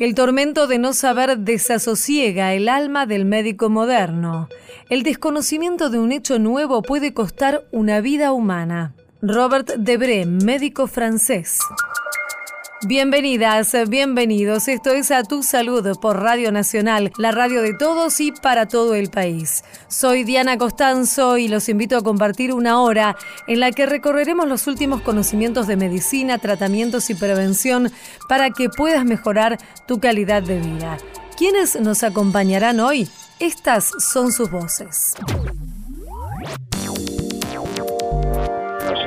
El tormento de no saber desasosiega el alma del médico moderno. El desconocimiento de un hecho nuevo puede costar una vida humana. Robert Debré, médico francés. Bienvenidas, bienvenidos. Esto es A Tu Salud por Radio Nacional, la radio de todos y para todo el país. Soy Diana Costanzo y los invito a compartir una hora en la que recorreremos los últimos conocimientos de medicina, tratamientos y prevención para que puedas mejorar tu calidad de vida. ¿Quiénes nos acompañarán hoy? Estas son sus voces.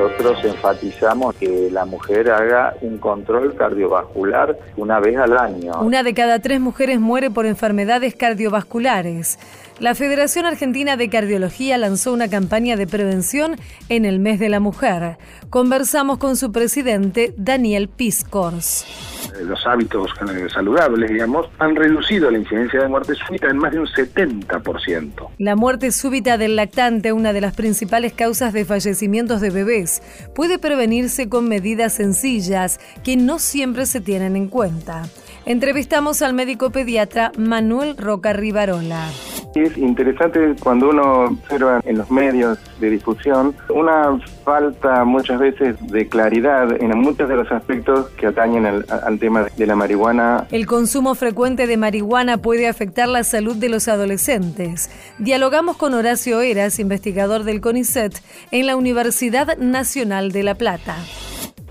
Nosotros enfatizamos que la mujer haga un control cardiovascular una vez al año. Una de cada tres mujeres muere por enfermedades cardiovasculares. La Federación Argentina de Cardiología lanzó una campaña de prevención en el mes de la mujer. Conversamos con su presidente, Daniel Piscors. Eh, los hábitos saludables, digamos, han reducido la incidencia de muerte súbita en más de un 70%. La muerte súbita del lactante, una de las principales causas de fallecimientos de bebés, puede prevenirse con medidas sencillas que no siempre se tienen en cuenta. Entrevistamos al médico pediatra Manuel Roca Rivarola. Es interesante cuando uno observa en los medios de difusión una falta muchas veces de claridad en muchos de los aspectos que atañen al, al, tema de la marihuana. El consumo frecuente de marihuana puede afectar la salud de los adolescentes. Dialogamos con Horacio Eras, investigador del CONICET, en la Universidad Nacional de La Plata.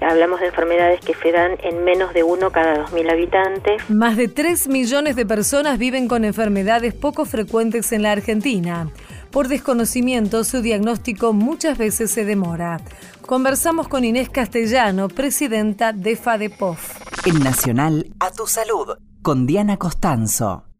Hablamos de enfermedades que se dan en menos de uno cada 2.000 habitantes. Más de 3 millones de personas viven con enfermedades poco frecuentes en la Argentina. Por desconocimiento, su diagnóstico muchas veces se demora. Conversamos con Inés Castellano, presidenta de FADEPOF. En Nacional, a tu salud, con Diana Costanzo.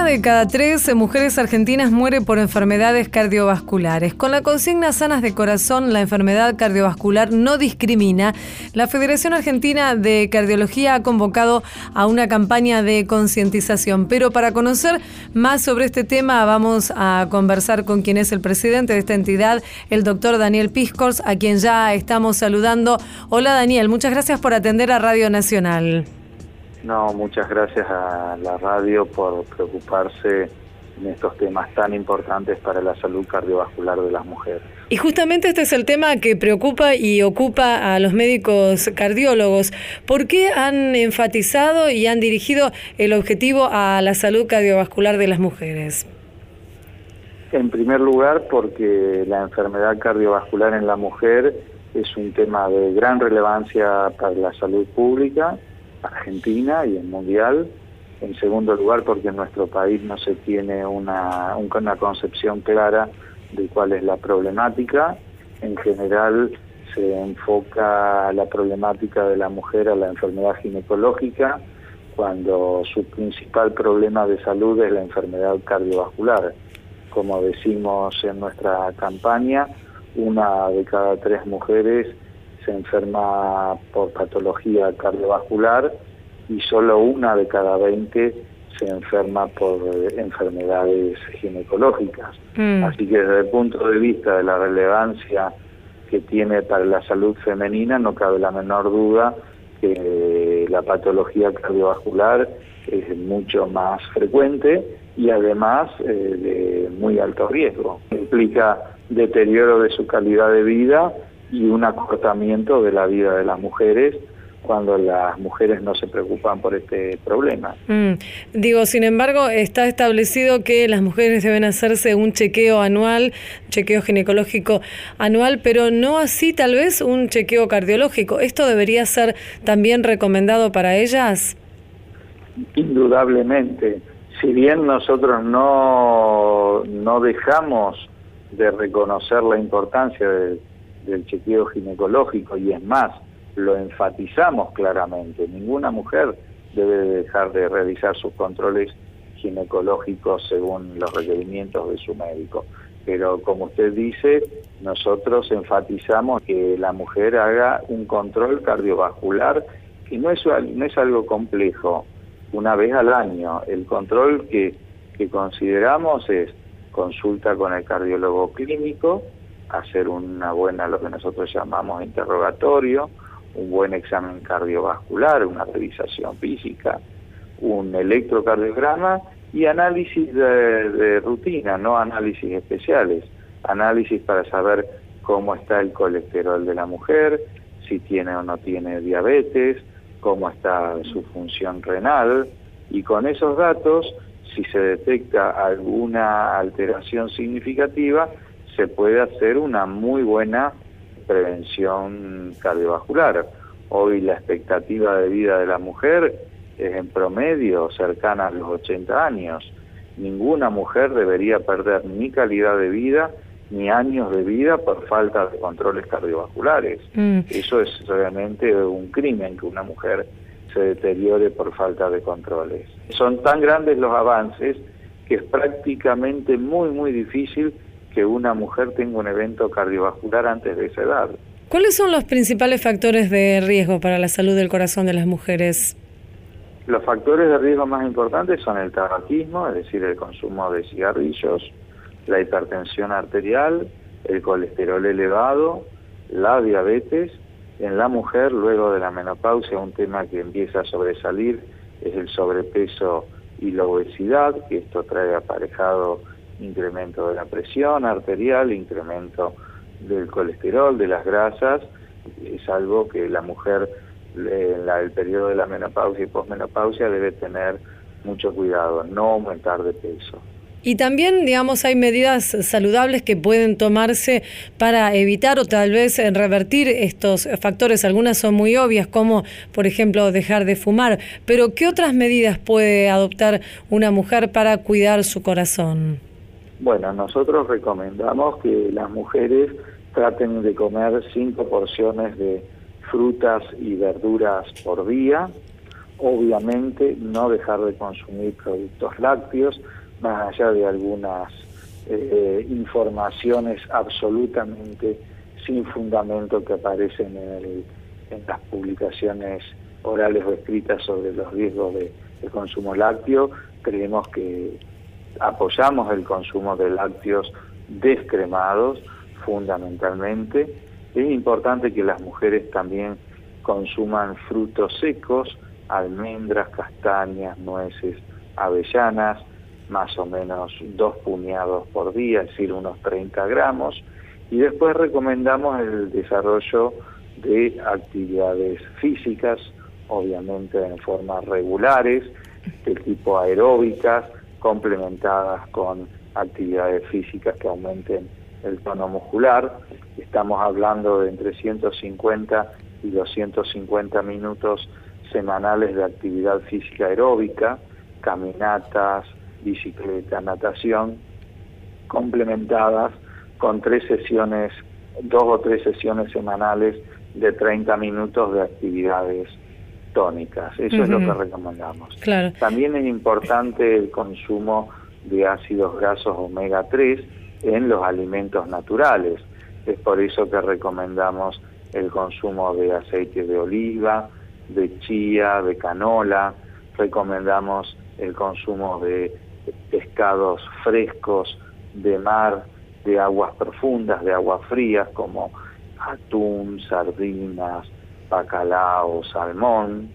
Una de cada tres mujeres argentinas muere por enfermedades cardiovasculares. Con la consigna Sanas de Corazón, la enfermedad cardiovascular no discrimina, la Federación Argentina de Cardiología ha convocado a una campaña de concientización. Pero para conocer más sobre este tema, vamos a conversar con quien es el presidente de esta entidad, el doctor Daniel Piscors, a quien ya estamos saludando. Hola Daniel, muchas gracias por atender a Radio Nacional. No, muchas gracias a la radio por preocuparse en estos temas tan importantes para la salud cardiovascular de las mujeres. Y justamente este es el tema que preocupa y ocupa a los médicos cardiólogos. ¿Por qué han enfatizado y han dirigido el objetivo a la salud cardiovascular de las mujeres? En primer lugar, porque la enfermedad cardiovascular en la mujer es un tema de gran relevancia para la salud pública Argentina y el Mundial. En segundo lugar, porque en nuestro país no se tiene una, una concepción clara de cuál es la problemática. En general se enfoca la problemática de la mujer a la enfermedad ginecológica, cuando su principal problema de salud es la enfermedad cardiovascular. Como decimos en nuestra campaña, una de cada tres mujeres se enferma por patología cardiovascular y solo una de cada 20 se enferma por eh, enfermedades ginecológicas. Mm. Así que desde el punto de vista de la relevancia que tiene para la salud femenina, no cabe la menor duda que la patología cardiovascular es mucho más frecuente y además eh, de muy alto riesgo. Implica deterioro de su calidad de vida y un acortamiento de la vida de las mujeres cuando las mujeres no se preocupan por este problema. Mm. Digo, sin embargo, está establecido que las mujeres deben hacerse un chequeo anual, chequeo ginecológico anual, pero no así tal vez un chequeo cardiológico. ¿Esto debería ser también recomendado para ellas? Indudablemente. Si bien nosotros no, no dejamos de reconocer la importancia de del chequeo ginecológico y es más, lo enfatizamos claramente, ninguna mujer debe dejar de realizar sus controles ginecológicos según los requerimientos de su médico. Pero como usted dice, nosotros enfatizamos que la mujer haga un control cardiovascular que no es, no es algo complejo, una vez al año. El control que, que consideramos es consulta con el cardiólogo clínico, hacer una buena, lo que nosotros llamamos interrogatorio, un buen examen cardiovascular, una revisación física, un electrocardiograma y análisis de, rutina, no análisis especiales, análisis para saber cómo está el colesterol de la mujer, si tiene o no tiene diabetes, cómo está su función renal. Y con esos datos, si se detecta alguna alteración significativa, se puede hacer una muy buena prevención cardiovascular. Hoy la expectativa de vida de la mujer es en promedio cercana a los 80 años. Ninguna mujer debería perder ni calidad de vida ni años de vida por falta de controles cardiovasculares. Mm. Eso es realmente un crimen que una mujer se deteriore por falta de controles. Son tan grandes los avances que es prácticamente muy, muy difícil que una mujer tenga un evento cardiovascular antes de esa edad. ¿Cuáles son los principales factores de riesgo para la salud del corazón de las mujeres? Los factores de riesgo más importantes son el tabaquismo, es decir, el consumo de cigarrillos, la hipertensión arterial, el colesterol elevado, la diabetes. En la mujer, luego de la menopausia, un tema que empieza a sobresalir es el sobrepeso y la obesidad, que esto trae aparejado incremento de la presión arterial, incremento del colesterol, de las grasas. Es algo que la mujer en el periodo de la menopausia y posmenopausia debe tener mucho cuidado, no aumentar de peso. Y también, digamos, hay medidas saludables que pueden tomarse para evitar o tal vez revertir estos factores. Algunas son muy obvias, como por ejemplo dejar de fumar. Pero ¿qué otras medidas puede adoptar una mujer para cuidar su corazón? Bueno, nosotros recomendamos que las mujeres traten de comer cinco porciones de frutas y verduras por día. Obviamente no dejar de consumir productos lácteos más allá de algunas eh, informaciones absolutamente sin fundamento que aparecen en, las publicaciones orales o escritas sobre los riesgos de, consumo lácteo, creemos que apoyamos el consumo de lácteos descremados fundamentalmente. Es importante que las mujeres también consuman frutos secos, almendras, castañas, nueces, avellanas, más o menos dos puñados por día, es decir, unos 30 gramos, y después recomendamos el desarrollo de actividades físicas, obviamente en formas regulares, de tipo aeróbicas, complementadas con actividades físicas que aumenten el tono muscular. Estamos hablando de entre 150 y 250 minutos semanales de actividad física aeróbica, caminatas, bicicleta, natación, complementadas con tres sesiones, dos o tres sesiones semanales de 30 minutos de actividades tónicas. Eso es lo que recomendamos. También es importante el consumo de ácidos grasos omega 3 en los alimentos naturales. Es por eso que recomendamos el consumo de aceite de oliva, de chía, de canola. Recomendamos el consumo de pescados frescos de mar, de aguas profundas, de aguas frías, como atún, sardinas, bacalao, salmón.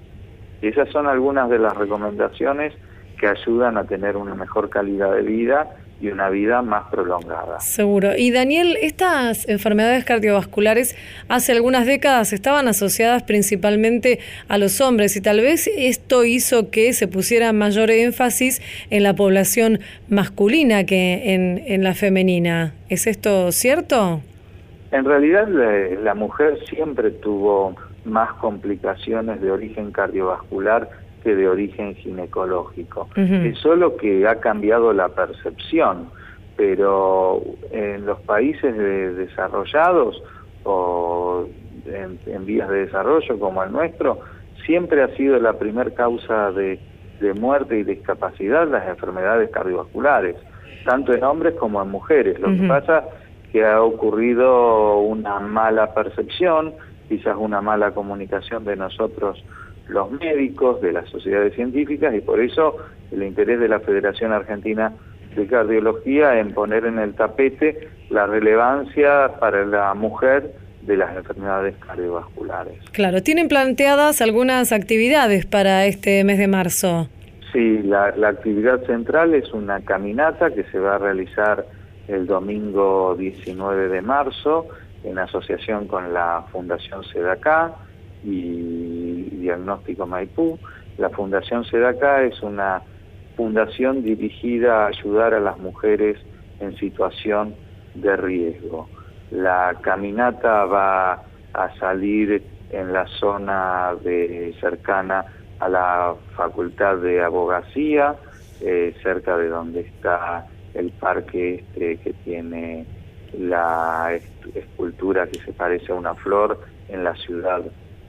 Esas son algunas de las recomendaciones que ayudan a tener una mejor calidad de vida y una vida más prolongada. Seguro. Y Daniel, estas enfermedades cardiovasculares hace algunas décadas estaban asociadas principalmente a los hombres y tal vez esto hizo que se pusiera mayor énfasis en la población masculina que en, en la femenina. ¿Es esto cierto? En realidad la mujer siempre tuvo más complicaciones de origen cardiovascular de origen ginecológico. Es solo que ha cambiado la percepción, pero en los países desarrollados o en, vías de desarrollo como el nuestro, siempre ha sido la primer causa de, muerte y discapacidad las enfermedades cardiovasculares, tanto en hombres como en mujeres. Lo que pasa que ha ocurrido una mala percepción, quizás una mala comunicación de nosotros los médicos, de las sociedades científicas y por eso el interés de la Federación Argentina de Cardiología en poner en el tapete la relevancia para la mujer de las enfermedades cardiovasculares. Claro, ¿tienen planteadas algunas actividades para este mes de marzo? Sí, la, actividad central es una caminata que se va a realizar el domingo 19 de marzo en asociación con la Fundación SEDACA y Diagnóstico Maipú. La Fundación SEDACA es una fundación dirigida a ayudar a las mujeres en situación de riesgo. La caminata va a salir en la zona de cercana a la Facultad de Abogacía, eh, cerca de donde está el parque este que tiene la escultura que se parece a una flor en la ciudad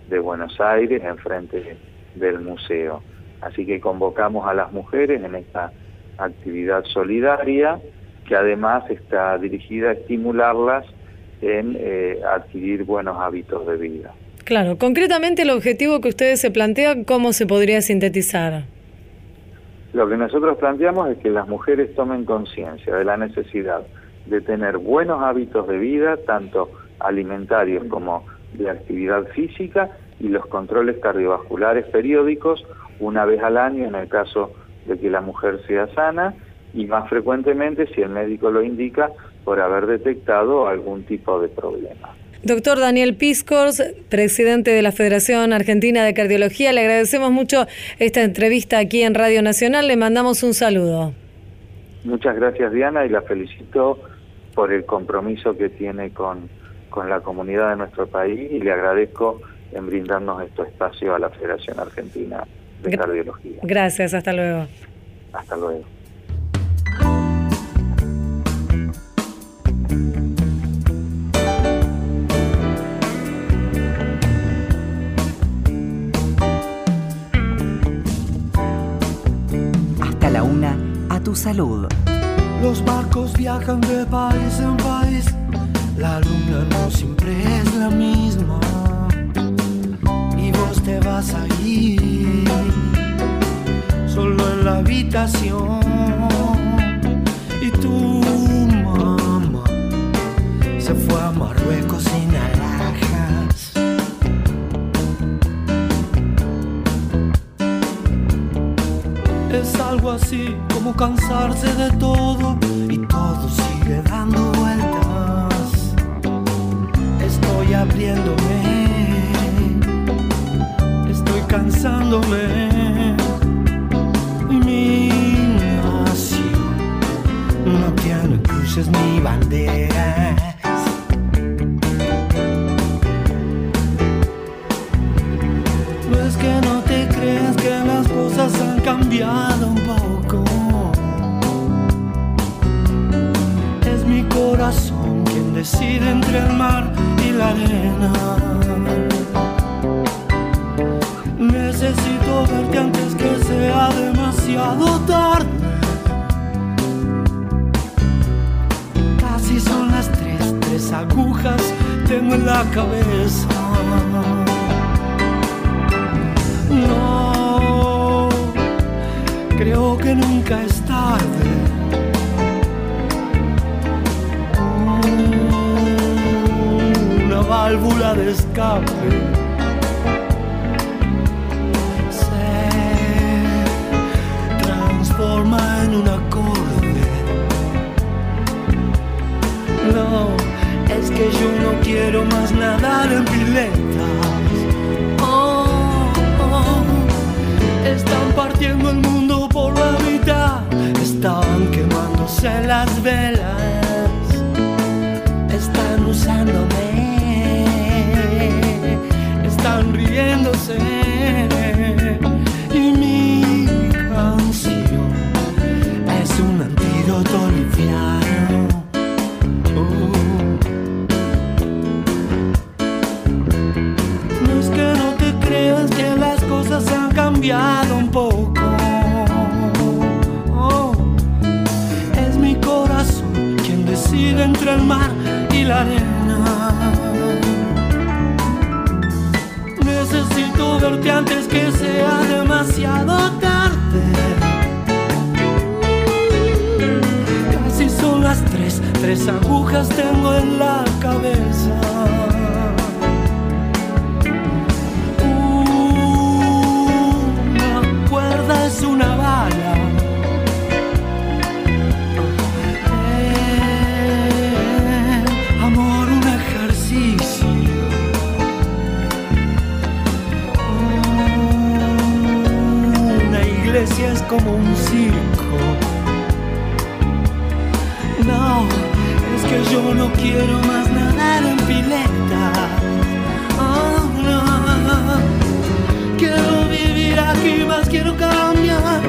de Buenos Aires, enfrente del museo. Así que convocamos a las mujeres en esta actividad solidaria que además está dirigida a estimularlas en eh, adquirir buenos hábitos de vida. Claro, concretamente el objetivo que ustedes se plantean, ¿cómo se podría sintetizar? Lo que nosotros planteamos es que las mujeres tomen conciencia de la necesidad de tener buenos hábitos de vida, tanto alimentarios como de actividad física, y los controles cardiovasculares periódicos una vez al año en el caso de que la mujer sea sana y más frecuentemente si el médico lo indica por haber detectado algún tipo de problema. Doctor Daniel Piscors, presidente de la Federación Argentina de Cardiología, le agradecemos mucho esta entrevista aquí en Radio Nacional, le mandamos un saludo. Muchas gracias Diana y la felicito por el compromiso que tiene con, con la comunidad de nuestro país y le agradezco en brindarnos este espacio a la Federación Argentina de Cardiología. Gracias, hasta luego. Hasta luego. Hasta la una, a tu salud. Los barcos viajan de país en país, la luna no siempre es la misma. Te vas a ir solo en la habitación. Y tu mamá se fue a Marruecos sin alhajas. Es algo así como cansarse de todo y todo sigue dando vueltas. Estoy abriéndome cansándome. Mi nación no tiene cruces ni banderas. No es que no te creas que las cosas han cambiado decide entre el mar y la arena. Necesito verte antes que sea demasiado tarde. Casi son las tres, tres agujas tengo en la cabeza. No, creo que nunca es tarde. Válvula de escape en un acorde. No, es que yo no quiero más nadar en piletas. Oh, están partiendo el mundo por la mitad, están quemándose las velas, están usándome, están verte antes que sea demasiado tarde. Casi son las tres, tres agujas tengo en la cabeza. Como un circo. No, es que yo no quiero más nadar en pileta. Oh, no. Quiero vivir aquí, más quiero cambiar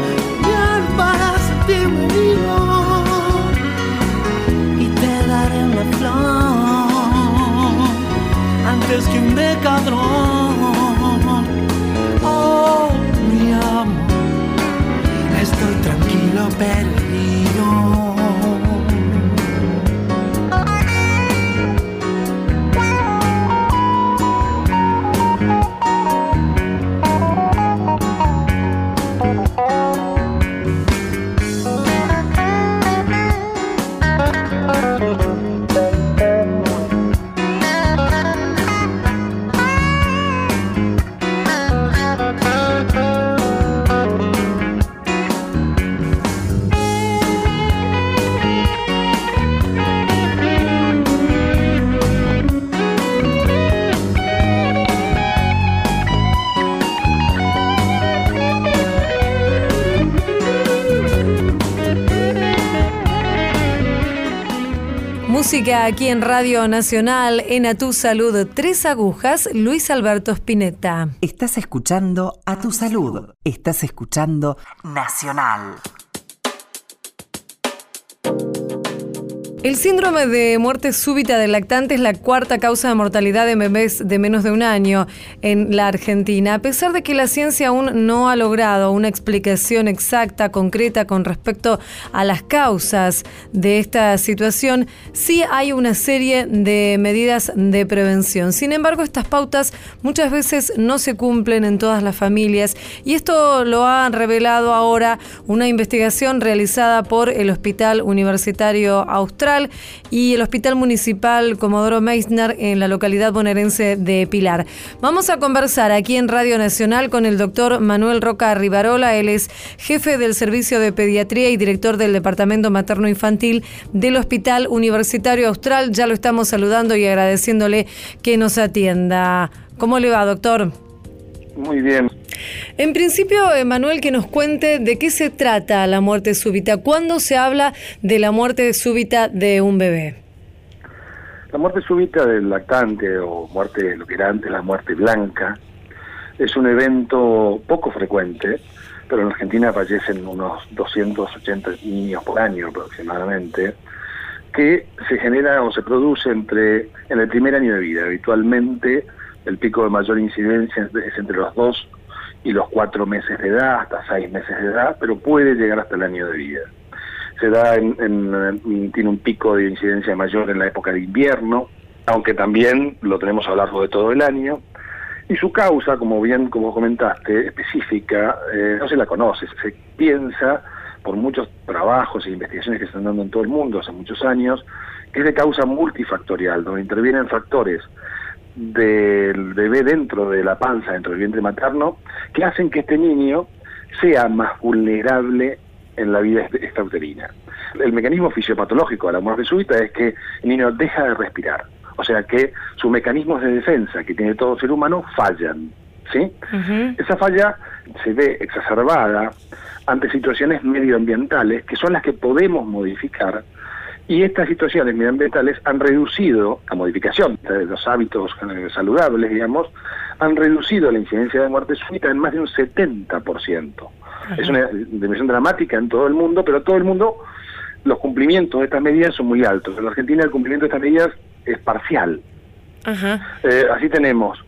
para sentirme vivo. Y te daré una flor antes que un decadrón. better. Música aquí en Radio Nacional, en A Tu Salud, Tres Agujas, Luis Alberto Spinetta. Estás escuchando A Tu Salud. Estás escuchando Nacional. El síndrome de muerte súbita del lactante es la cuarta causa de mortalidad de bebés de menos de un año en la Argentina. A pesar de que la ciencia aún no ha logrado una explicación exacta, concreta con respecto a las causas de esta situación, sí hay una serie de medidas de prevención. Sin embargo, estas pautas muchas veces no se cumplen en todas las familias y esto lo ha revelado ahora una investigación realizada por el Hospital Universitario Austral y el Hospital Municipal Comodoro Meissner en la localidad bonaerense de Pilar. Vamos a conversar aquí en Radio Nacional con el doctor Manuel Roca Rivarola. Él es jefe del Servicio de Pediatría y director del Departamento Materno Infantil del Hospital Universitario Austral. Ya lo estamos saludando y agradeciéndole que nos atienda. ¿Cómo le va, doctor? Muy bien. En principio, Emanuel, que nos cuente de qué se trata la muerte súbita. ¿Cuándo se habla de la muerte súbita de un bebé? La muerte súbita del lactante o muerte, lo que era antes la muerte blanca, es un evento poco frecuente, pero en Argentina fallecen unos 280 niños por año aproximadamente, que se genera o se produce entre en el primer año de vida. Habitualmente el pico de mayor incidencia es entre los dos y los cuatro meses de edad, hasta seis meses de edad, pero puede llegar hasta el año de vida. Se da en, tiene un pico de incidencia mayor en la época de invierno, aunque también lo tenemos a lo largo de todo el año. Y su causa, como bien como comentaste, específica, eh, no se la conoce, se piensa por muchos trabajos e investigaciones que se están dando en todo el mundo hace muchos años, que es de causa multifactorial, donde intervienen factores del bebé dentro de la panza, dentro del vientre materno, que hacen que este niño sea más vulnerable en la vida extrauterina. El mecanismo fisiopatológico de la muerte súbita es que el niño deja de respirar, o sea que sus mecanismos de defensa que tiene todo ser humano fallan. ¿sí? Esa falla se ve exacerbada ante situaciones medioambientales que son las que podemos modificar y estas situaciones medioambientales han reducido, la modificación de los hábitos saludables, digamos, han reducido la incidencia de muerte súbita en más de un 70%. Es una dimensión dramática en todo el mundo, pero todo el mundo, los cumplimientos de estas medidas son muy altos. En la Argentina el cumplimiento de estas medidas es parcial. Eh, así tenemos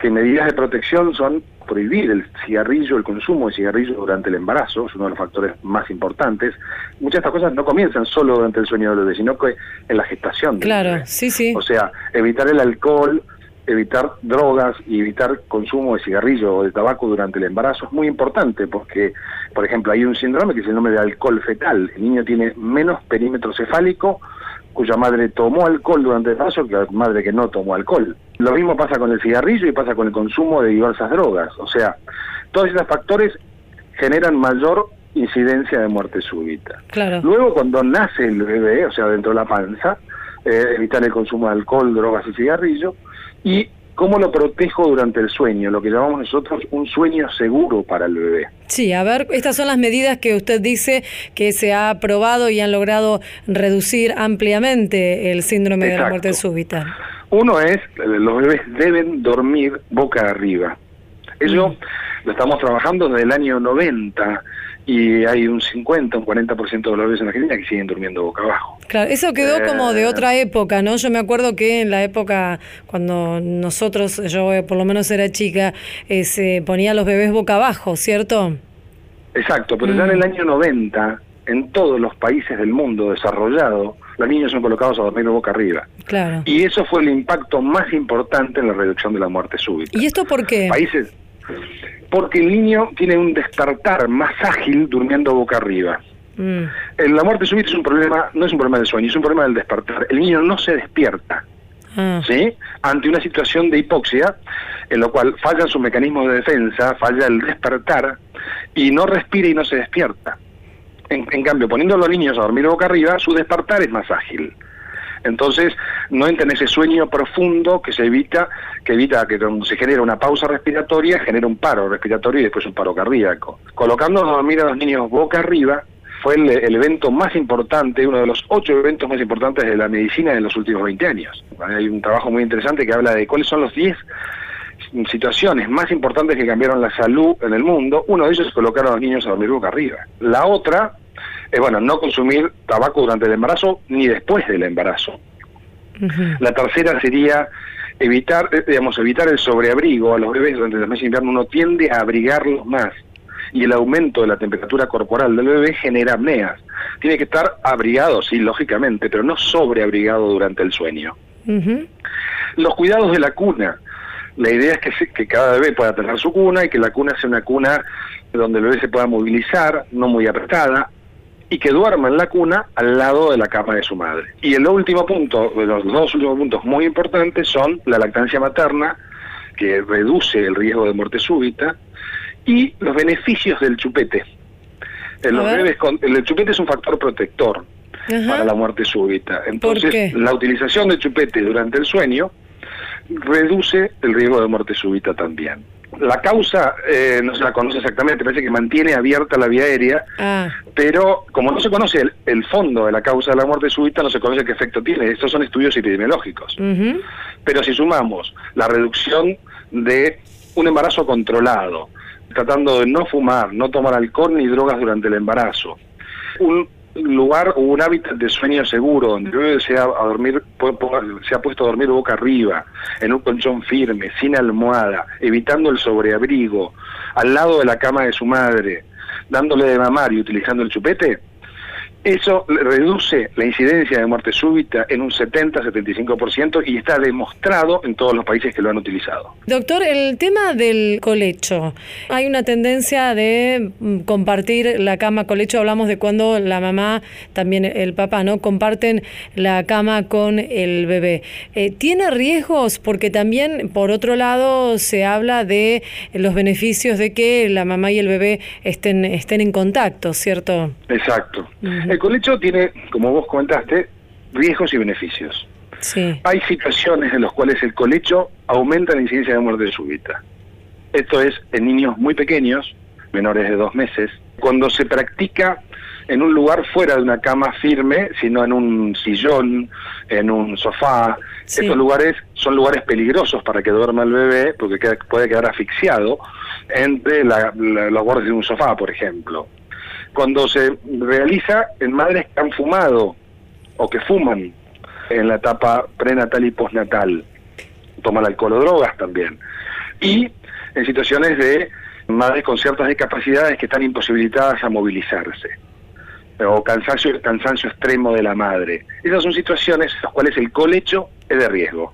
que medidas de protección son prohibir el cigarrillo, el consumo de cigarrillo durante el embarazo, es uno de los factores más importantes. Muchas de estas cosas no comienzan solo durante el sueño del bebé, sino que en la gestación. claro, sí, sí. O sea, evitar el alcohol, evitar drogas y evitar consumo de cigarrillo o de tabaco durante el embarazo es muy importante porque, por ejemplo, hay un síndrome que es el nombre de alcohol fetal. El niño tiene menos perímetro cefálico cuya madre tomó alcohol durante el embarazo que la madre que no tomó alcohol. Lo mismo pasa con el cigarrillo y pasa con el consumo de diversas drogas. O sea, todos esos factores generan mayor incidencia de muerte súbita. Claro. Luego, cuando nace el bebé, o sea, dentro de la panza, eh, evitar el consumo de alcohol, drogas y cigarrillo, y ¿Cómo lo protejo durante el sueño? Lo que llamamos nosotros un sueño seguro para el bebé. Sí, a ver, estas son las medidas que usted dice que se ha aprobado y han logrado reducir ampliamente el síndrome de la muerte súbita. Uno es, los bebés deben dormir boca arriba. Eso mm. lo estamos trabajando desde el año 90 y hay un 50, un 40% de los bebés en Argentina que siguen durmiendo boca abajo. Claro, eso quedó como de eh, otra época, ¿no? Yo me acuerdo que en la época cuando nosotros, yo eh, por lo menos era chica, eh, se ponía los bebés boca abajo, ¿cierto? Exacto, pero ya en el mm. año 90, en todos los países del mundo desarrollado, los niños son colocados a dormir boca arriba. Claro. Y eso fue el impacto más importante en la reducción de la muerte súbita. ¿Y esto por qué? Países porque el niño tiene un despertar más ágil durmiendo boca arriba. Mm. La muerte súbita es un problema, no es un problema de sueño, es un problema del despertar. El niño no se despierta, ah. ¿sí? Ante una situación de hipoxia, en lo cual falla su mecanismo de defensa, falla el despertar, y no respira y no se despierta. En, cambio, poniendo a los niños a dormir boca arriba, su despertar es más ágil. Entonces, no entra en ese sueño profundo que se evita, que evita que se genera una pausa respiratoria, genera un paro respiratorio y después un paro cardíaco. Colocando a dormir a los niños boca arriba, fue el, evento más importante, uno de los ocho eventos más importantes de la medicina en los últimos 20 años. Hay un trabajo muy interesante que habla de cuáles son los 10 situaciones más importantes que cambiaron la salud en el mundo. Uno de ellos es colocar a los niños a dormir boca arriba. La otra es, bueno, no consumir tabaco durante el embarazo ni después del embarazo. La tercera sería evitar, eh, digamos, evitar el sobreabrigo a los bebés durante el mes de invierno. Uno tiende a abrigarlos más y el aumento de la temperatura corporal del bebé genera apneas. Tiene que estar abrigado, sí, lógicamente, pero no sobreabrigado durante el sueño. Los cuidados de la cuna. La idea es que, que cada bebé pueda tener su cuna y que la cuna sea una cuna donde el bebé se pueda movilizar, no muy apretada, y que duerma en la cuna al lado de la cama de su madre. Y el último punto, los dos últimos puntos muy importantes son la lactancia materna, que reduce el riesgo de muerte súbita, y los beneficios del chupete. En los bebés el chupete es un factor protector para la muerte súbita. Entonces, la utilización del chupete durante el sueño reduce el riesgo de muerte súbita también. La causa eh, no se la conoce exactamente, parece que mantiene abierta la vía aérea, ah. pero como no se conoce el, fondo de la causa de la muerte súbita, no se conoce qué efecto tiene. Estos son estudios epidemiológicos. Pero si sumamos la reducción de un embarazo controlado, tratando de no fumar, no tomar alcohol ni drogas durante el embarazo, un lugar o un hábitat de sueño seguro, donde el bebé se a dormir, se ha puesto a dormir boca arriba, en un colchón firme, sin almohada, evitando el sobreabrigo, al lado de la cama de su madre, dándole de mamar y utilizando el chupete, eso reduce la incidencia de muerte súbita en un 70-75% y está demostrado en todos los países que lo han utilizado. Doctor, el tema del colecho. Hay una tendencia de mm, compartir la cama colecho. Hablamos de cuando la mamá, también el papá, ¿no? Comparten la cama con el bebé. Eh, ¿Tiene riesgos? Porque también, por otro lado, se habla de los beneficios de que la mamá y el bebé estén, estén en contacto, ¿cierto? Exacto. El colecho tiene, como vos comentaste, riesgos y beneficios. Hay situaciones en las cuales el colecho aumenta la incidencia de muerte súbita. Esto es en niños muy pequeños, menores de dos meses, cuando se practica en un lugar fuera de una cama firme, sino en un sillón, en un sofá. Estos lugares son lugares peligrosos para que duerma el bebé, porque puede quedar asfixiado entre los bordes de un sofá, por ejemplo cuando se realiza en madres que han fumado o que fuman en la etapa prenatal y postnatal, toman alcohol o drogas también, y en situaciones de madres con ciertas discapacidades que están imposibilitadas a movilizarse, o cansancio, cansancio extremo de la madre. Esas son situaciones en las cuales el colecho es de riesgo.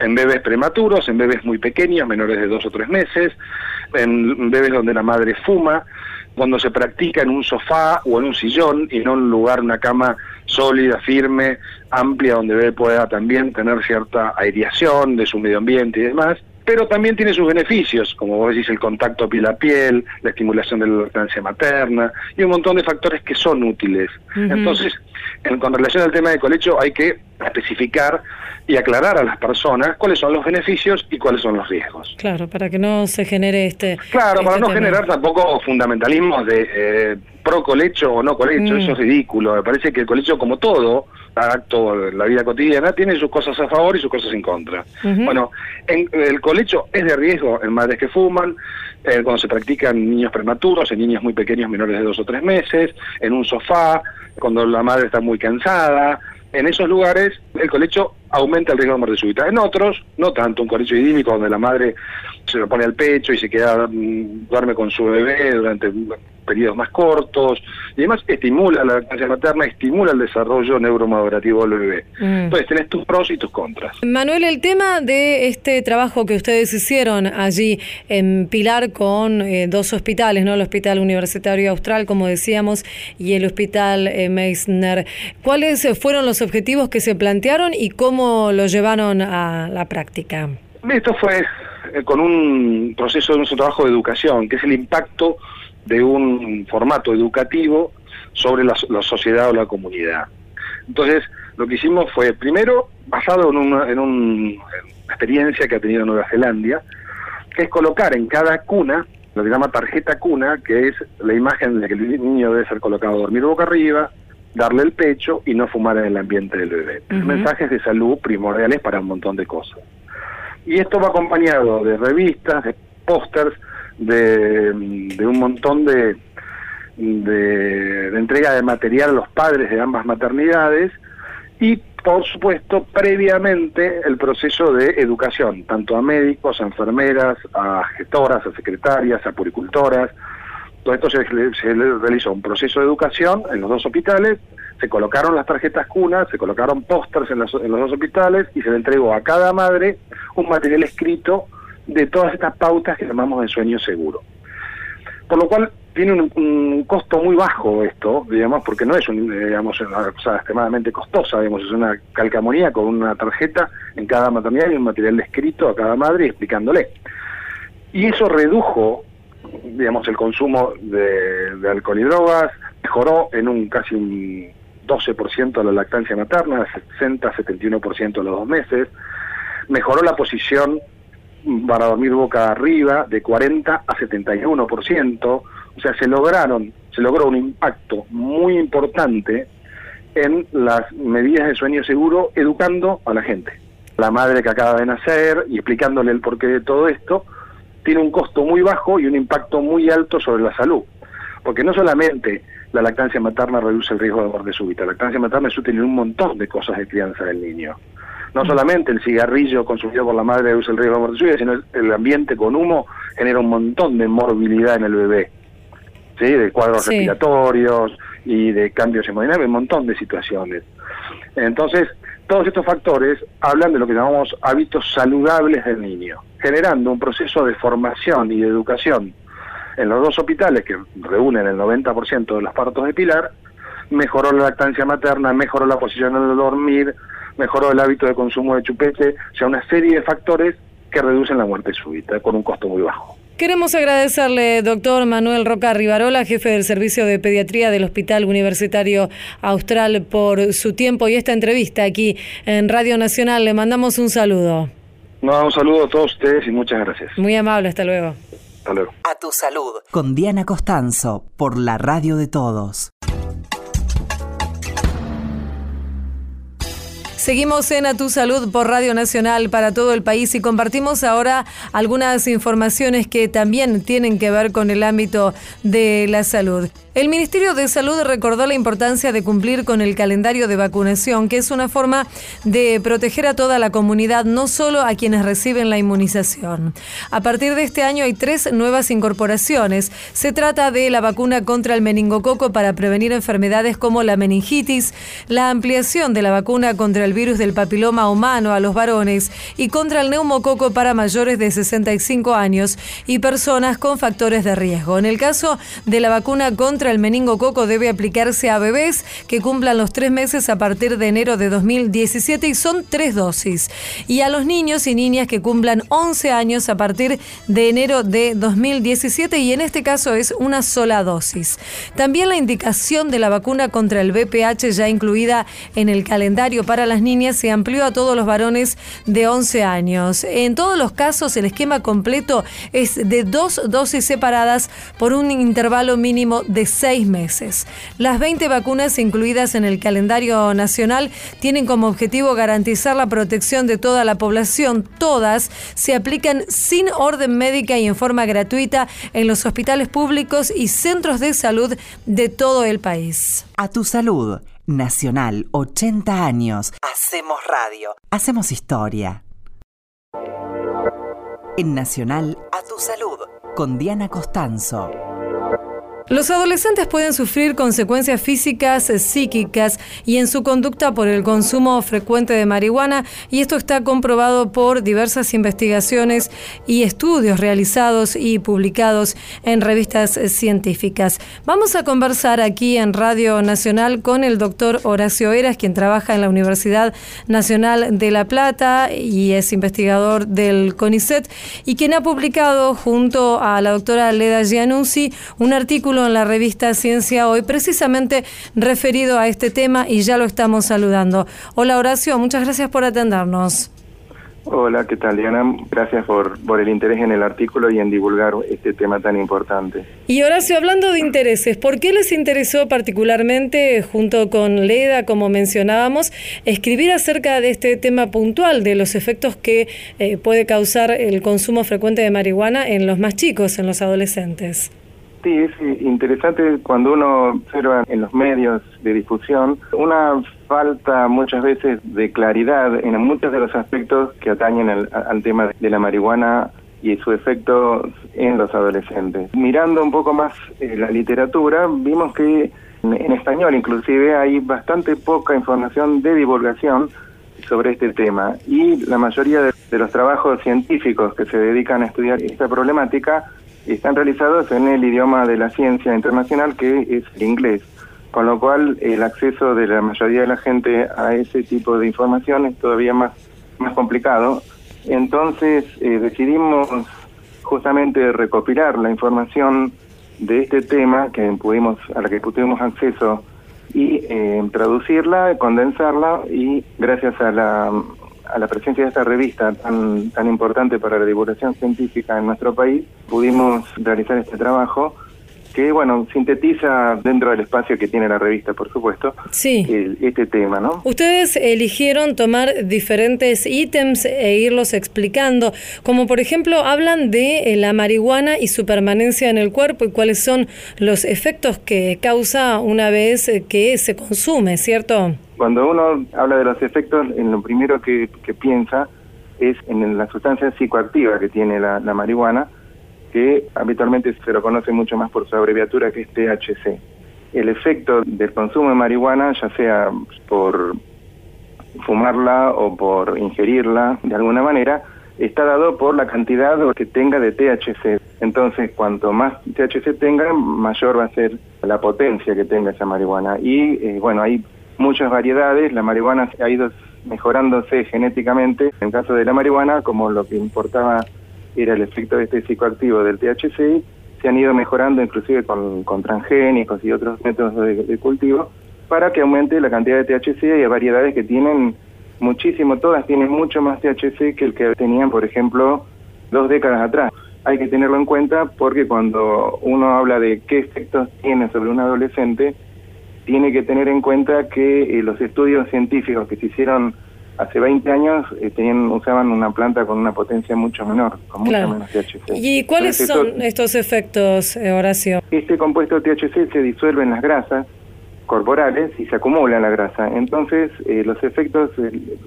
En bebés prematuros, en bebés muy pequeños, menores de dos o tres meses, en bebés donde la madre fuma, cuando se practica en un sofá o en un sillón y no en un lugar, una cama sólida, firme, amplia, donde pueda también tener cierta aireación de su medio ambiente y demás. Pero también tiene sus beneficios, como vos decís, el contacto piel a piel, la estimulación de la lactancia materna y un montón de factores que son útiles. Entonces, en, con relación al tema de colecho, hay que especificar y aclarar a las personas cuáles son los beneficios y cuáles son los riesgos. Claro, para que no se genere este. Claro, para este no tema. generar tampoco fundamentalismos de eh, pro colecho o no colecho, Mm. eso es ridículo. Me parece que el colecho, como todo acto la vida cotidiana, tiene sus cosas a favor y sus cosas en contra. Bueno, en- el colecho es de riesgo en madres que fuman, eh, cuando se practica en niños prematuros, en niños muy pequeños menores de dos o tres meses, en un sofá, cuando la madre está muy cansada. En esos lugares el colecho aumenta el riesgo de muerte súbita. En otros, no tanto, un colecho idímico donde la madre se lo pone al pecho y se queda, mm, duerme con su bebé durante periodos más cortos y además estimula la lactancia materna, estimula el desarrollo neuromadurativo del bebé. Mm. Entonces tenés tus pros y tus contras. Manuel, el tema de este trabajo que ustedes hicieron allí en Pilar con eh, dos hospitales, ¿no? El Hospital Universitario Austral, como decíamos, y el Hospital eh, Meissner. ¿Cuáles fueron los objetivos que se plantearon y cómo lo llevaron a la práctica? Esto fue con un proceso de nuestro trabajo de educación, que es el impacto de un formato educativo sobre la, la sociedad o la comunidad. Entonces, lo que hicimos fue, primero, basado en una, en un- en experiencia que ha tenido Nueva Zelanda, que es colocar en cada cuna, lo que se llama tarjeta cuna, que es la imagen de que el niño debe ser colocado a dormir boca arriba, darle el pecho y no fumar en el ambiente del bebé. Mensajes de salud primordiales para un montón de cosas. Y esto va acompañado de revistas, de pósters, de, un montón de, de, de entrega de material a los padres de ambas maternidades y, por supuesto, previamente el proceso de educación, tanto a médicos, a enfermeras, a gestoras, a secretarias, a puricultoras. Todo esto se, se realizó un proceso de educación en los dos hospitales, se colocaron las tarjetas cunas, se colocaron pósters en, en los dos hospitales y se le entregó a cada madre un material escrito de todas estas pautas que llamamos de sueño seguro. Por lo cual tiene un, un costo muy bajo esto, digamos, porque no es un, digamos, una cosa extremadamente costosa, digamos, es una calcamonía con una tarjeta en cada maternidad y un material escrito a cada madre explicándole. Y eso redujo, digamos, el consumo de, de alcohol y drogas, mejoró en un casi un 12% la lactancia materna, 60-71% a los dos meses, mejoró la posición para dormir boca arriba de 40 a 71%, o sea, se lograron, se logró un impacto muy importante en las medidas de sueño seguro educando a la gente. La madre que acaba de nacer y explicándole el porqué de todo esto, tiene un costo muy bajo y un impacto muy alto sobre la salud. Porque no solamente la lactancia materna reduce el riesgo de muerte súbita, la lactancia materna es útil en un montón de cosas de crianza del niño. No solamente el cigarrillo consumido por la madre reduce el riesgo de muerte súbita, sino el, el ambiente con humo genera un montón de morbilidad en el bebé. ¿Sí? De cuadros Sí. respiratorios y de cambios hemodinámicos, un montón de situaciones. Entonces, todos estos factores hablan de lo que llamamos hábitos saludables del niño, generando un proceso de formación y de educación en los dos hospitales que reúnen el 90% de los partos de Pilar, mejoró la lactancia materna, mejoró la posición al dormir, mejoró el hábito de consumo de chupete, o sea, una serie de factores que reducen la muerte súbita con un costo muy bajo. Queremos agradecerle, doctor Manuel Roca Rivarola, jefe del Servicio de Pediatría del Hospital Universitario Austral, por su tiempo y esta entrevista aquí en Radio Nacional. Le mandamos un saludo. No, un saludo a todos ustedes y muchas gracias. Muy amable, hasta luego. A tu salud. Con Diana Costanzo, por la radio de todos. Seguimos en A Tu Salud por Radio Nacional para todo el país y compartimos ahora algunas informaciones que también tienen que ver con el ámbito de la salud. El Ministerio de Salud recordó la importancia de cumplir con el calendario de vacunación, que es una forma de proteger a toda la comunidad, no solo a quienes reciben la inmunización. A partir de este año hay tres nuevas incorporaciones. Se trata de la vacuna contra el meningococo para prevenir enfermedades como la meningitis, la ampliación de la vacuna contra el virus del papiloma humano a los varones y contra el neumococo para mayores de 65 años y personas con factores de riesgo. En el caso de la vacuna contra el meningococo debe aplicarse a bebés que cumplan los tres meses a partir de enero de 2017 y son tres dosis. Y a los niños y niñas que cumplan 11 años a partir de enero de 2017 y en este caso es una sola dosis. También la indicación de la vacuna contra el VPH ya incluida en el calendario para las las niñas se amplió a todos los varones de 11 años. En todos los casos, el esquema completo es de dos dosis separadas por un intervalo mínimo de seis meses. Las 20 vacunas incluidas en el calendario nacional tienen como objetivo garantizar la protección de toda la población. Todas se aplican sin orden médica y en forma gratuita en los hospitales públicos y centros de salud de todo el país. A tu salud. Nacional 80 años. Hacemos radio. Hacemos historia. En Nacional A tu salud. Con Diana Costanzo. Los adolescentes pueden sufrir consecuencias físicas, psíquicas y en su conducta por el consumo frecuente de marihuana y esto está comprobado por diversas investigaciones y estudios realizados y publicados en revistas científicas. Vamos a conversar aquí en Radio Nacional con el doctor Horacio Eras, quien trabaja en la Universidad Nacional de La Plata y es investigador del CONICET y quien ha publicado junto a la doctora Leda Giannuzzi un artículo en la revista Ciencia Hoy, precisamente referido a este tema y ya lo estamos saludando. Hola Horacio, muchas gracias por atendernos. Hola, ¿qué tal, Diana? Gracias por, por el interés en el artículo y en divulgar este tema tan importante. Y Horacio, hablando de intereses, ¿por qué les interesó particularmente, junto con Leda, como mencionábamos, escribir acerca de este tema puntual, de los efectos que eh, puede causar el consumo frecuente de marihuana en los más chicos, en los adolescentes? Sí, es interesante cuando uno observa en los medios de difusión una falta muchas veces de claridad en muchos de los aspectos que atañen al, tema de la marihuana y su efecto en los adolescentes. Mirando un poco más eh, la literatura, vimos que en, español inclusive hay bastante poca información de divulgación sobre este tema y la mayoría de los trabajos científicos que se dedican a estudiar esta problemática están realizados en el idioma de la ciencia internacional que es el inglés, con lo cual el acceso de la mayoría de la gente a ese tipo de información es todavía más, más complicado. Entonces eh, decidimos justamente recopilar la información de este tema que pudimos a la que tuvimos acceso y eh, traducirla, condensarla y gracias a la a la presencia de esta revista tan, tan importante para la divulgación científica en nuestro país, pudimos realizar este trabajo que, bueno, sintetiza dentro del espacio que tiene la revista, por supuesto, sí. este tema, ¿no? Ustedes eligieron tomar diferentes ítems e irlos explicando, como por ejemplo hablan de eh, la marihuana y su permanencia en el cuerpo y cuáles son los efectos que causa una vez eh, que se consume, ¿cierto? Cuando uno habla de los efectos, en lo primero que, piensa es en la sustancia psicoactiva que tiene la, marihuana, que habitualmente se lo conoce mucho más por su abreviatura que es THC. El efecto del consumo de marihuana, ya sea por fumarla o por ingerirla de alguna manera, está dado por la cantidad que tenga de THC. Entonces, cuanto más THC tenga, mayor va a ser la potencia que tenga esa marihuana. Y eh, bueno, hay muchas variedades, la marihuana ha ido mejorándose genéticamente. En el caso de la marihuana, como lo que importaba era el efecto de este psicoactivo del THC, se han ido mejorando inclusive con, transgénicos y otros métodos de, cultivo para que aumente la cantidad de THC y hay variedades que tienen muchísimo, todas tienen mucho más THC que el que tenían, por ejemplo, dos décadas atrás. Hay que tenerlo en cuenta porque cuando uno habla de qué efectos tiene sobre un adolescente, tiene que tener en cuenta que eh, los estudios científicos que se hicieron hace 20 años eh, tenían, usaban una planta con una potencia mucho menor, con mucho menos THC. ¿Y cuáles son estos efectos, eh, Horacio? Este compuesto THC se disuelve en las grasas corporales y se acumula en la grasa. Entonces, los efectos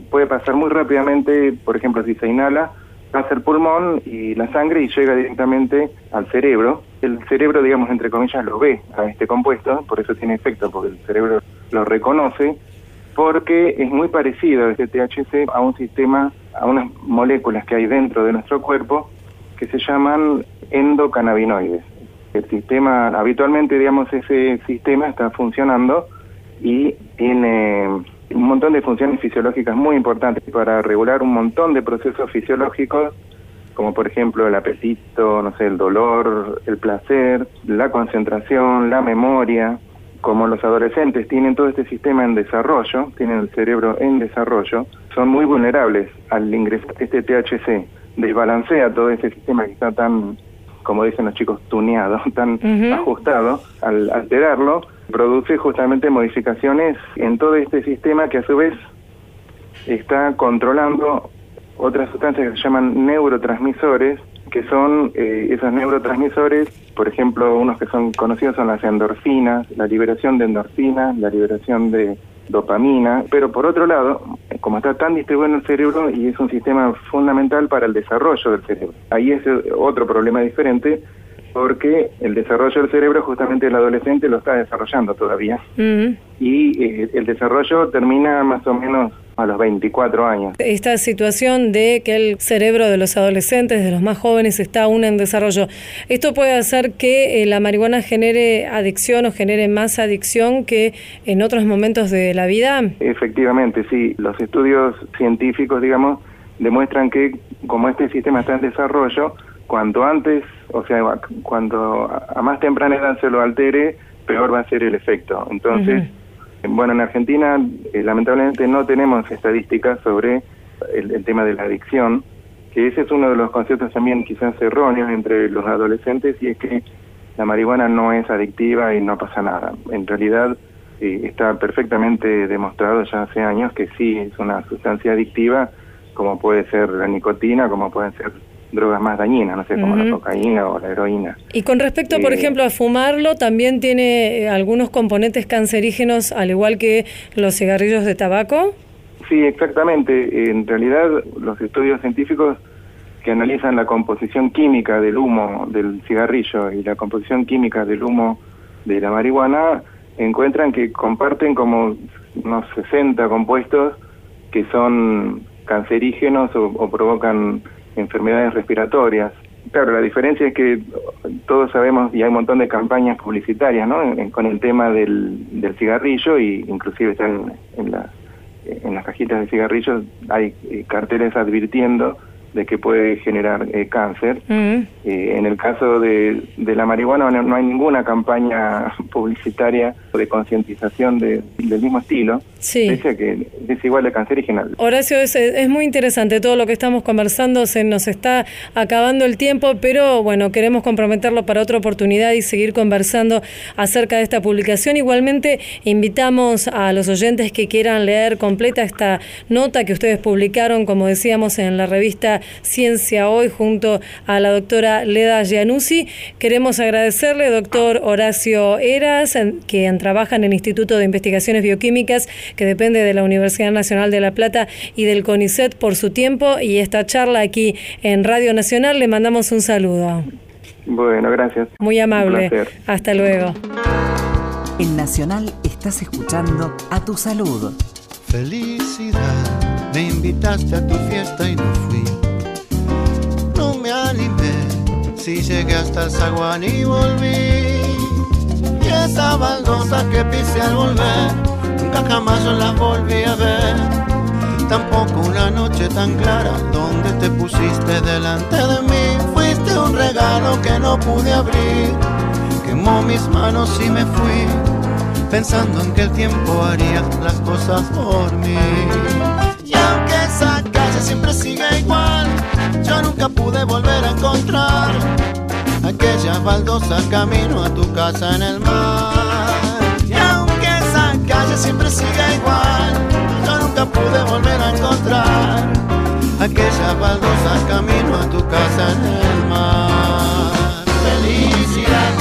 puede pasar muy rápidamente, por ejemplo, si se inhala, pasa el pulmón y la sangre y llega directamente al cerebro. El cerebro, digamos, entre comillas, lo ve a este compuesto, por eso tiene efecto, porque el cerebro lo reconoce, porque es muy parecido este THC a un sistema, a unas moléculas que hay dentro de nuestro cuerpo que se llaman endocannabinoides. El sistema, habitualmente, digamos, ese sistema está funcionando y tiene un montón de funciones fisiológicas muy importantes para regular un montón de procesos fisiológicos, como por ejemplo el apetito, no sé, el dolor, el placer, la concentración, la memoria, como los adolescentes tienen todo este sistema en desarrollo, tienen el cerebro en desarrollo, son muy vulnerables al ingresar este THC. Desbalancea todo ese sistema que está tan, como dicen los chicos, tuneado, tan ajustado. Al alterarlo, produce justamente modificaciones en todo este sistema que a su vez está controlando otras sustancias que se llaman neurotransmisores, que son eh, esos neurotransmisores, por ejemplo, unos que son conocidos son las endorfinas, la liberación de endorfinas, la liberación de dopamina, pero por otro lado, como está tan distribuido en el cerebro y es un sistema fundamental para el desarrollo del cerebro, ahí es otro problema diferente porque el desarrollo del cerebro justamente el adolescente lo está desarrollando todavía. Y eh, el desarrollo termina más o menos a los 24 años. Esta situación de que el cerebro de los adolescentes, de los más jóvenes, está aún en desarrollo, ¿esto puede hacer que eh, la marihuana genere adicción o genere más adicción que en otros momentos de la vida? Efectivamente, sí. Los estudios científicos, digamos, demuestran que como este sistema está en desarrollo, cuanto antes, o sea, cuando a más temprana edad se lo altere, peor va a ser el efecto. Entonces, bueno, en Argentina eh, lamentablemente no tenemos estadísticas sobre el, tema de la adicción, que ese es uno de los conceptos también quizás erróneos entre los adolescentes y es que la marihuana no es adictiva y no pasa nada. En realidad eh, está perfectamente demostrado ya hace años que sí es una sustancia adictiva, como puede ser la nicotina, como pueden ser drogas más dañinas, no sé, como la cocaína o la heroína. Y con respecto, por eh, ejemplo, a fumarlo, también tiene eh, algunos componentes cancerígenos, al igual que los cigarrillos de tabaco. Sí, exactamente. En realidad, los estudios científicos que analizan la composición química del humo del cigarrillo y la composición química del humo de la marihuana encuentran que comparten como unos 60 compuestos que son cancerígenos o provocan enfermedades respiratorias. Claro, la diferencia es que todos sabemos y hay un montón de campañas publicitarias ¿no? con el tema del, del cigarrillo y inclusive están en, la, en las cajitas de cigarrillos hay eh, carteles advirtiendo de que puede generar eh, cáncer. Mm. Eh, en el caso de, de la marihuana no, hay ninguna campaña publicitaria de concientización de, del mismo estilo. Sí. Dice que es igual de cancerígena. Horacio, es, es muy interesante todo lo que estamos conversando, se nos está acabando el tiempo, pero bueno, queremos comprometerlo para otra oportunidad y seguir conversando acerca de esta publicación. Igualmente, invitamos a los oyentes que quieran leer completa esta nota que ustedes publicaron, como decíamos, en la revista Ciencia Hoy junto a la doctora Leda Gianuzzi. Queremos agradecerle, doctor Horacio Eras, quien trabaja en el Instituto de Investigaciones Bioquímicas, que depende de la Universidad Nacional de La Plata y del CONICET por su tiempo y esta charla aquí en Radio Nacional. Le mandamos un saludo. Bueno, gracias. Muy amable. Hasta luego. En Nacional estás escuchando a tu salud. Felicidad, me invitaste a tu fiesta y no fui si llegué hasta el zaguán y volví. Y esa baldosa que pise al volver, nunca jamás yo la volví a ver. Tampoco una noche tan clara donde te pusiste delante de mí. Fuiste un regalo que no pude abrir. Quemó mis manos y me fui, pensando en que el tiempo haría las cosas por mí. Y aunque esa calle siempre sigue igual yo nunca pude volver a encontrar aquella baldosa camino a tu casa en el mar. Calle siempre siga igual, yo nunca pude volver a encontrar aquella baldosa camino a tu casa en el mar. Felicidad.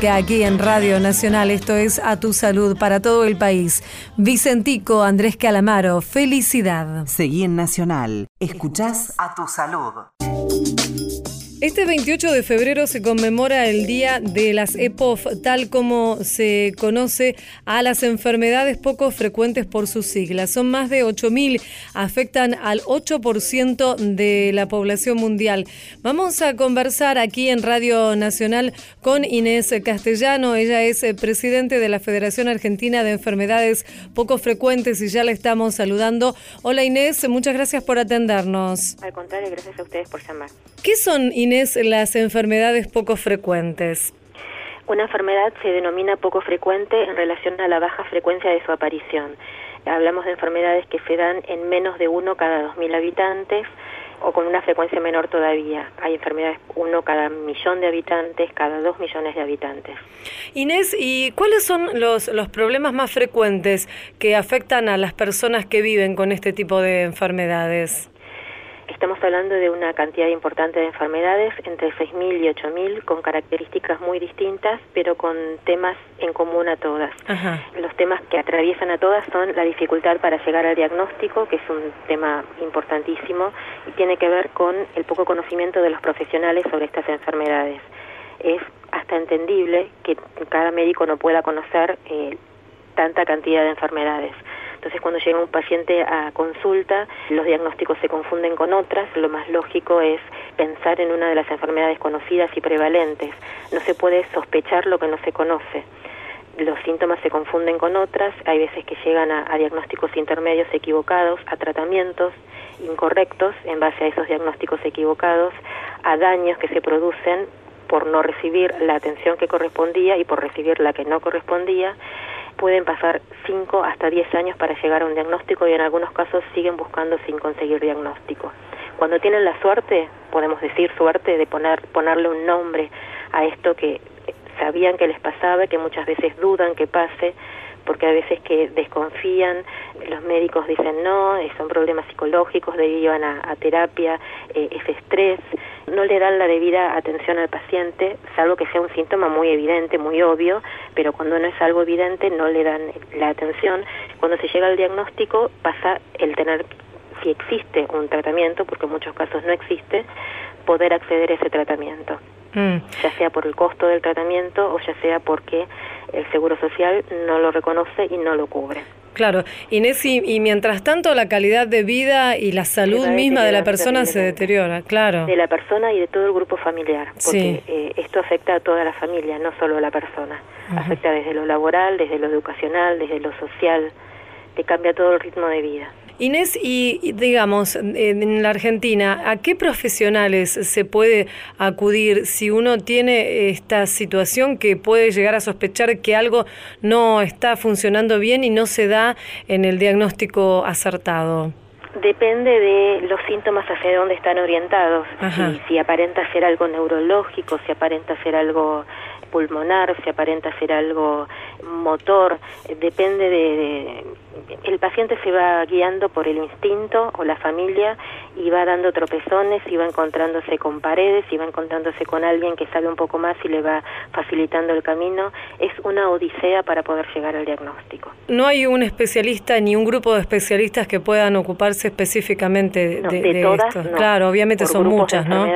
Música aquí en Radio Nacional, esto es A Tu Salud para todo el país. Vicentico, Andrés Calamaro, felicidad. Seguí en Nacional. Escuchás a tu salud. Este 28 de febrero se conmemora el Día de las EPOF, tal como se conoce a las enfermedades poco frecuentes por sus siglas. Son más de 8.000, afectan al 8% de la población mundial. Vamos a conversar aquí en Radio Nacional con Inés Castellano. Ella es eh, presidente de la Federación Argentina de Enfermedades Poco Frecuentes y ya la estamos saludando. Hola Inés, muchas gracias por atendernos. Al contrario, gracias a ustedes por llamar. ¿Qué son, Inés, las enfermedades poco frecuentes? Una enfermedad se denomina poco frecuente en relación a la baja frecuencia de su aparición. Hablamos de enfermedades que se dan en menos de uno cada 2.000 habitantes o con una frecuencia menor todavía. Hay enfermedades uno cada millón de habitantes, cada dos millones de habitantes. Inés, ¿y cuáles son los, los problemas más frecuentes que afectan a las personas que viven con este tipo de enfermedades? Estamos hablando de una cantidad importante de enfermedades, entre 6.000 y 8.000, con características muy distintas, pero con temas en común a todas. Ajá. Los temas que atraviesan a todas son la dificultad para llegar al diagnóstico, que es un tema importantísimo, y tiene que ver con el poco conocimiento de los profesionales sobre estas enfermedades. Es hasta entendible que cada médico no pueda conocer eh, tanta cantidad de enfermedades. Entonces, cuando llega un paciente a consulta, los diagnósticos se confunden con otras. Lo más lógico es pensar en una de las enfermedades conocidas y prevalentes. No se puede sospechar lo que no se conoce. Los síntomas se confunden con otras. Hay veces que llegan a, diagnósticos intermedios equivocados, a tratamientos incorrectos en base a esos diagnósticos equivocados, a daños que se producen por no recibir la atención que correspondía y por recibir la que no correspondía pueden pasar 5 hasta 10 años para llegar a un diagnóstico y en algunos casos siguen buscando sin conseguir diagnóstico. Cuando tienen la suerte, podemos decir suerte, de poner, ponerle un nombre a esto que sabían que les pasaba, que muchas veces dudan que pase, porque a veces que desconfían, los médicos dicen no, eh, son problemas psicológicos, derivan a, a terapia, eh, es estrés, no le dan la debida atención al paciente, salvo que sea un síntoma muy evidente, muy obvio, pero cuando no es algo evidente no le dan la atención. Cuando se llega al diagnóstico pasa el tener, si existe un tratamiento, porque en muchos casos no existe, poder acceder a ese tratamiento Mm. ya sea por el costo del tratamiento o ya sea porque el Seguro Social no lo reconoce y no lo cubre. Claro, Inés, y, y mientras tanto la calidad de vida y la salud misma de la persona se deteriora, claro. De la persona y de todo el grupo familiar, porque Sí. eh, esto afecta a toda la familia, no solo a la persona. Afecta desde lo laboral, desde lo educacional, desde lo social, te cambia todo el ritmo de vida. Inés, y, digamos, en la Argentina, ¿a qué profesionales se puede acudir si uno tiene esta situación que puede llegar a sospechar que algo no está funcionando bien y no se da en el diagnóstico acertado? Depende de los síntomas hacia dónde están orientados. Si, si, aparenta ser algo neurológico, si aparenta ser algo pulmonar, si aparenta ser algo motor, depende de, el paciente se va guiando por el instinto o la familia y va dando tropezones y va encontrándose con paredes y va encontrándose con alguien que sabe un poco más y le va facilitando el camino. Es una odisea para poder llegar al diagnóstico. No hay un especialista ni un grupo de especialistas que puedan ocuparse específicamente de, esto. Claro, obviamente son muchas, ¿no?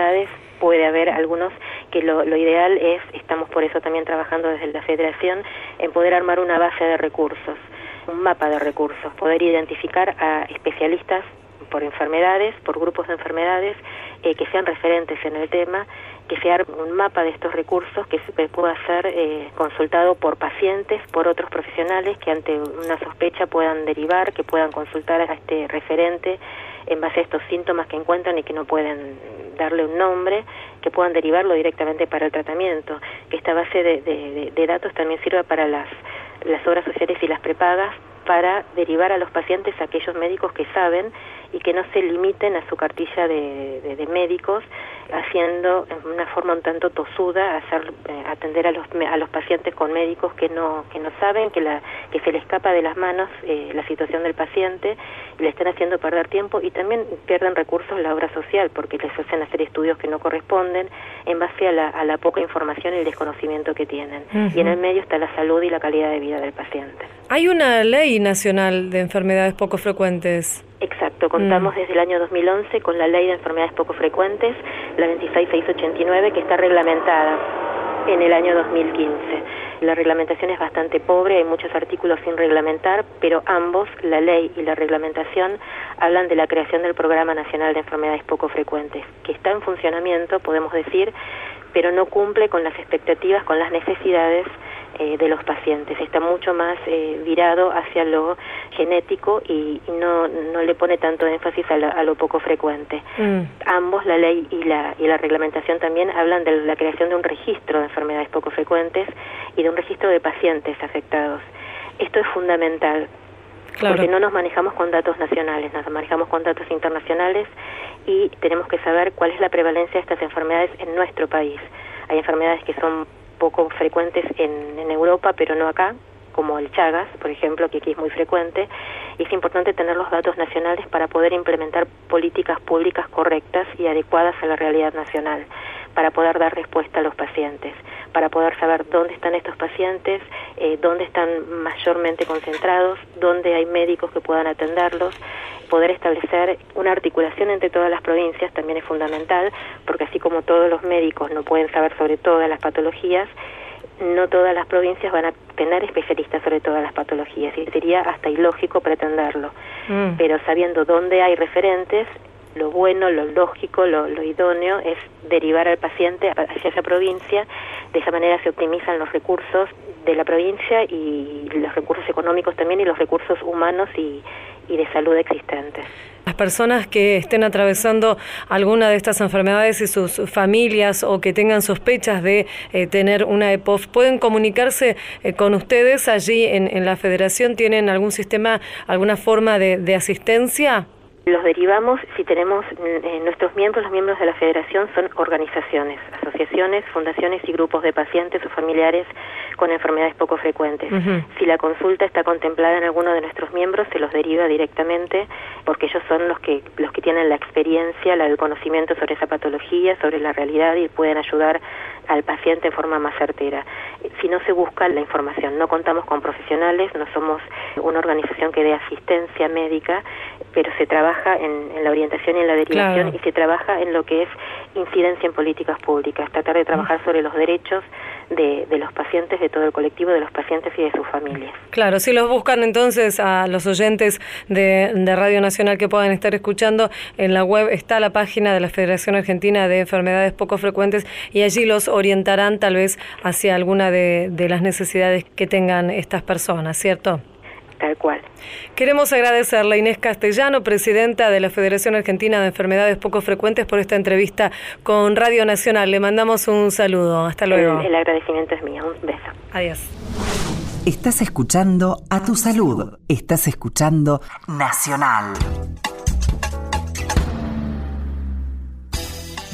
puede haber algunos que lo, lo, ideal es, estamos por eso también trabajando desde la federación, en poder armar una base de recursos, un mapa de recursos, poder identificar a especialistas por enfermedades, por grupos de enfermedades, eh, que sean referentes en el tema, que sea un mapa de estos recursos que, pueda ser eh, consultado por pacientes, por otros profesionales que ante una sospecha puedan derivar, que puedan consultar a este referente en base a estos síntomas que encuentran y que no pueden darle un nombre, que puedan derivarlo directamente para el tratamiento. Que esta base de, de, datos también sirva para las, las obras sociales y las prepagas para derivar a los pacientes a aquellos médicos que saben y que no se limiten a su cartilla de, de, médicos, haciendo en una forma un tanto tosuda hacer, eh, atender a los, a los pacientes con médicos que no, que no saben, que, la, que se le escapa de las manos eh, la situación del paciente y le están haciendo perder tiempo y también pierden recursos la obra social porque les hacen hacer estudios que no corresponden en base a la, a la poca información y el desconocimiento que tienen. Y en el medio está la salud y la calidad de vida del paciente. Hay una ley nacional de enfermedades poco frecuentes. Exacto, contamos mm. desde el año 2011 con la Ley de Enfermedades Poco Frecuentes, la 26689, que está reglamentada en el año 2015. La reglamentación es bastante pobre, hay muchos artículos sin reglamentar, pero ambos, la ley y la reglamentación, hablan de la creación del Programa Nacional de Enfermedades Poco Frecuentes, que está en funcionamiento, podemos decir, pero no cumple con las expectativas, con las necesidades eh, de los pacientes. Está mucho más eh, virado hacia lo genético y, no, no le pone tanto énfasis a, lo poco frecuente. Mm. Ambos, la ley y la, y la reglamentación también, hablan de la creación de un registro de enfermedades poco frecuentes y de un registro de pacientes afectados. Esto es fundamental. Porque no nos manejamos con datos nacionales, nos manejamos con datos internacionales y tenemos que saber cuál es la prevalencia de estas enfermedades en nuestro país. Hay enfermedades que son poco frecuentes en, en Europa, pero no acá, como el Chagas, por ejemplo, que aquí es muy frecuente, y es importante tener los datos nacionales para poder implementar políticas públicas correctas y adecuadas a la realidad nacional, para poder dar respuesta a los pacientes, para poder saber dónde están estos pacientes, eh, dónde están mayormente concentrados, dónde hay médicos que puedan atenderlos, poder establecer una articulación entre todas las provincias también es fundamental, porque así como todos los médicos no pueden saber sobre todas las patologías, no todas las provincias van a tener especialistas sobre todas las patologías y sería hasta ilógico pretenderlo. Mm. Pero sabiendo dónde hay referentes, lo bueno, lo lógico, lo, lo, idóneo es derivar al paciente hacia esa provincia. De esa manera se optimizan los recursos de la provincia y los recursos económicos también y los recursos humanos y, y de salud existentes. Las personas que estén atravesando alguna de estas enfermedades y sus familias o que tengan sospechas de eh, tener una EPOF, ¿pueden comunicarse eh, con ustedes allí en, la federación? ¿Tienen algún sistema, alguna forma de asistencia? Los derivamos si tenemos eh, nuestros miembros, los miembros de la federación son organizaciones, asociaciones, fundaciones y grupos de pacientes o familiares con enfermedades poco frecuentes. Si la consulta está contemplada en alguno de nuestros miembros, se los deriva directamente porque ellos son los que los que tienen la experiencia, el conocimiento sobre esa patología, sobre la realidad y pueden ayudar al paciente en forma más certera. Si no se busca la información, no contamos con profesionales, no somos una organización que dé asistencia médica, pero se trabaja en, la orientación y en la derivación y se trabaja en lo que es incidencia en políticas públicas, tratar de trabajar sobre los derechos de, de, los pacientes, de todo el colectivo, de los pacientes y de sus familias. Claro, si los buscan entonces a los oyentes de, de, Radio Nacional que puedan estar escuchando, en la web está la página de la Federación Argentina de Enfermedades Poco Frecuentes y allí los orientarán tal vez hacia alguna de, de las necesidades que tengan estas personas, ¿cierto? Tal cual. Queremos agradecerle a Inés Castellano, presidenta de la Federación Argentina de Enfermedades Poco Frecuentes, por esta entrevista con Radio Nacional. Le mandamos un saludo. Hasta luego. El, el agradecimiento es mío. Un beso. Adiós. Estás escuchando a tu salud. Estás escuchando Nacional.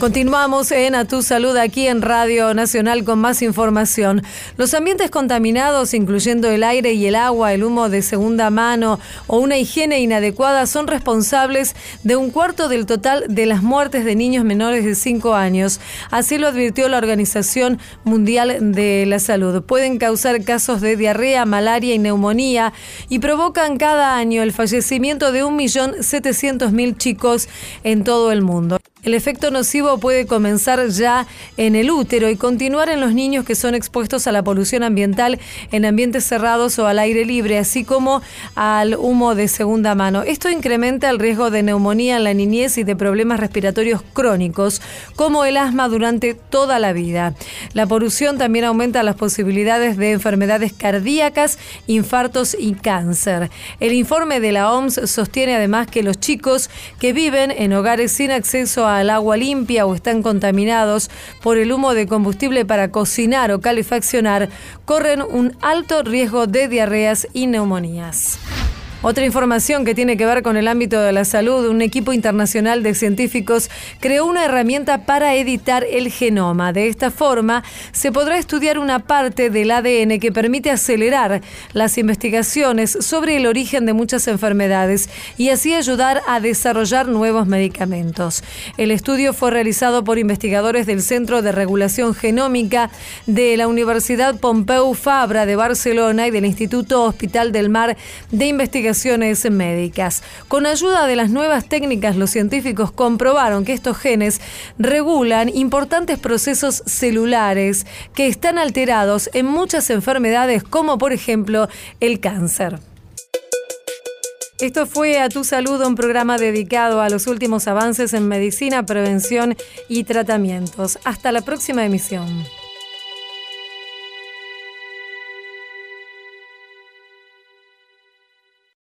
Continuamos en A Tu Salud aquí en Radio Nacional con más información. Los ambientes contaminados, incluyendo el aire y el agua, el humo de segunda mano o una higiene inadecuada, son responsables de un cuarto del total de las muertes de niños menores de 5 años. Así lo advirtió la Organización Mundial de la Salud. Pueden causar casos de diarrea, malaria y neumonía y provocan cada año el fallecimiento de 1.700.000 chicos en todo el mundo. El efecto nocivo puede comenzar ya en el útero y continuar en los niños que son expuestos a la polución ambiental en ambientes cerrados o al aire libre, así como al humo de segunda mano. Esto incrementa el riesgo de neumonía en la niñez y de problemas respiratorios crónicos, como el asma durante toda la vida. La polución también aumenta las posibilidades de enfermedades cardíacas, infartos y cáncer. El informe de la OMS sostiene además que los chicos que viven en hogares sin acceso a al agua limpia o están contaminados por el humo de combustible para cocinar o calefaccionar, corren un alto riesgo de diarreas y neumonías. Otra información que tiene que ver con el ámbito de la salud, un equipo internacional de científicos creó una herramienta para editar el genoma. De esta forma, se podrá estudiar una parte del ADN que permite acelerar las investigaciones sobre el origen de muchas enfermedades y así ayudar a desarrollar nuevos medicamentos. El estudio fue realizado por investigadores del Centro de Regulación Genómica de la Universidad Pompeu Fabra de Barcelona y del Instituto Hospital del Mar de Investigación médicas. Con ayuda de las nuevas técnicas, los científicos comprobaron que estos genes regulan importantes procesos celulares que están alterados en muchas enfermedades, como por ejemplo el cáncer. Esto fue A Tu Salud, un programa dedicado a los últimos avances en medicina, prevención y tratamientos. Hasta la próxima emisión.